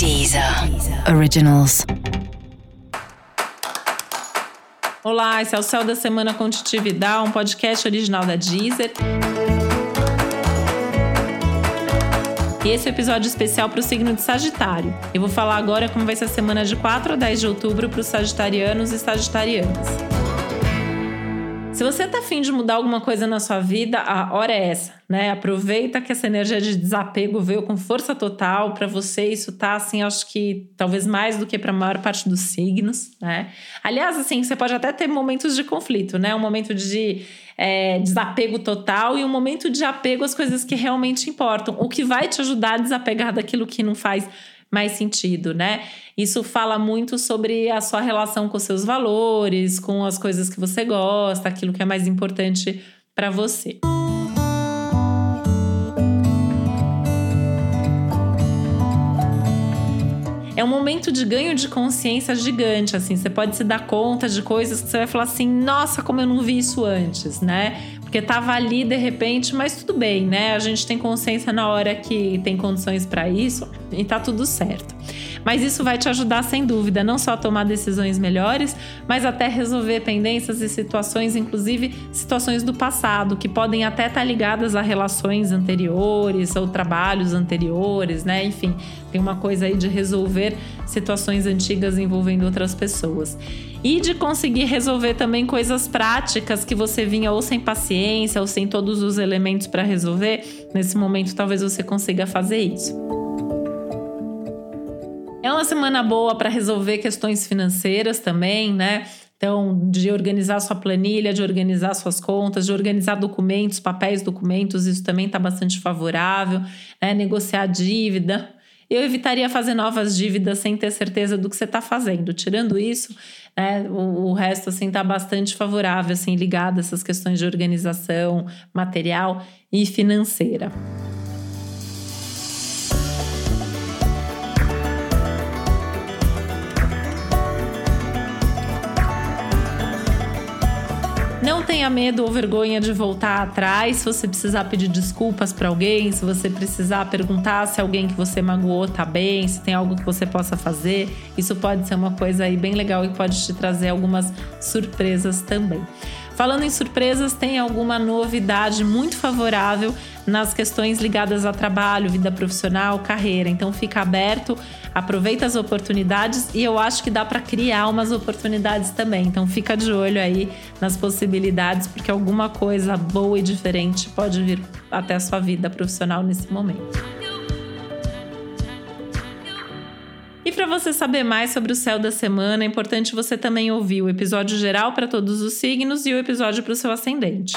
Deezer Originals. Olá, esse é o Céu da Semana com Titividade, um podcast original da Deezer. E esse é o um episódio especial para o signo de Sagitário. Eu vou falar agora como vai ser a semana de 4 a 10 de outubro para os sagitarianos e sagitarianas. Se você tá afim de mudar alguma coisa na sua vida, a hora é essa, né? Aproveita que essa energia de desapego veio com força total para você. Isso tá assim, acho que talvez mais do que para a maior parte dos signos, né? Aliás, assim, você pode até ter momentos de conflito, né? Um momento de é, desapego total e um momento de apego às coisas que realmente importam. O que vai te ajudar a desapegar daquilo que não faz mais sentido, né? Isso fala muito sobre a sua relação com seus valores, com as coisas que você gosta, aquilo que é mais importante para você. É um momento de ganho de consciência gigante, assim, você pode se dar conta de coisas que você vai falar assim, nossa, como eu não vi isso antes, né? Porque tava ali de repente, mas tudo bem, né? A gente tem consciência na hora que tem condições para isso e tá tudo certo. Mas isso vai te ajudar sem dúvida, não só a tomar decisões melhores, mas até resolver pendências e situações, inclusive situações do passado, que podem até estar tá ligadas a relações anteriores ou trabalhos anteriores, né? Enfim, tem uma coisa aí de resolver situações antigas envolvendo outras pessoas. E de conseguir resolver também coisas práticas que você vinha ou sem paciência ou sem todos os elementos para resolver. Nesse momento, talvez você consiga fazer isso. Semana boa para resolver questões financeiras também, né? Então, de organizar sua planilha, de organizar suas contas, de organizar documentos, papéis, documentos, isso também está bastante favorável. Né? Negociar dívida. Eu evitaria fazer novas dívidas sem ter certeza do que você está fazendo. Tirando isso, né, o, o, resto assim está bastante favorável, assim, ligado a essas questões de organização material e financeira. Não tenha medo ou vergonha de voltar atrás se você precisar pedir desculpas para alguém, se você precisar perguntar se alguém que você magoou tá bem, se tem algo que você possa fazer. Isso pode ser uma coisa aí bem legal e pode te trazer algumas surpresas também. Falando em surpresas, tem alguma novidade muito favorável nas questões ligadas a trabalho, vida profissional, carreira. Então fica aberto, aproveita as oportunidades e eu acho que dá para criar umas oportunidades também. Então fica de olho aí nas possibilidades, porque alguma coisa boa e diferente pode vir até a sua vida profissional nesse momento. E para você saber mais sobre o céu da semana, é importante você também ouvir o episódio geral para todos os signos e o episódio para o seu ascendente.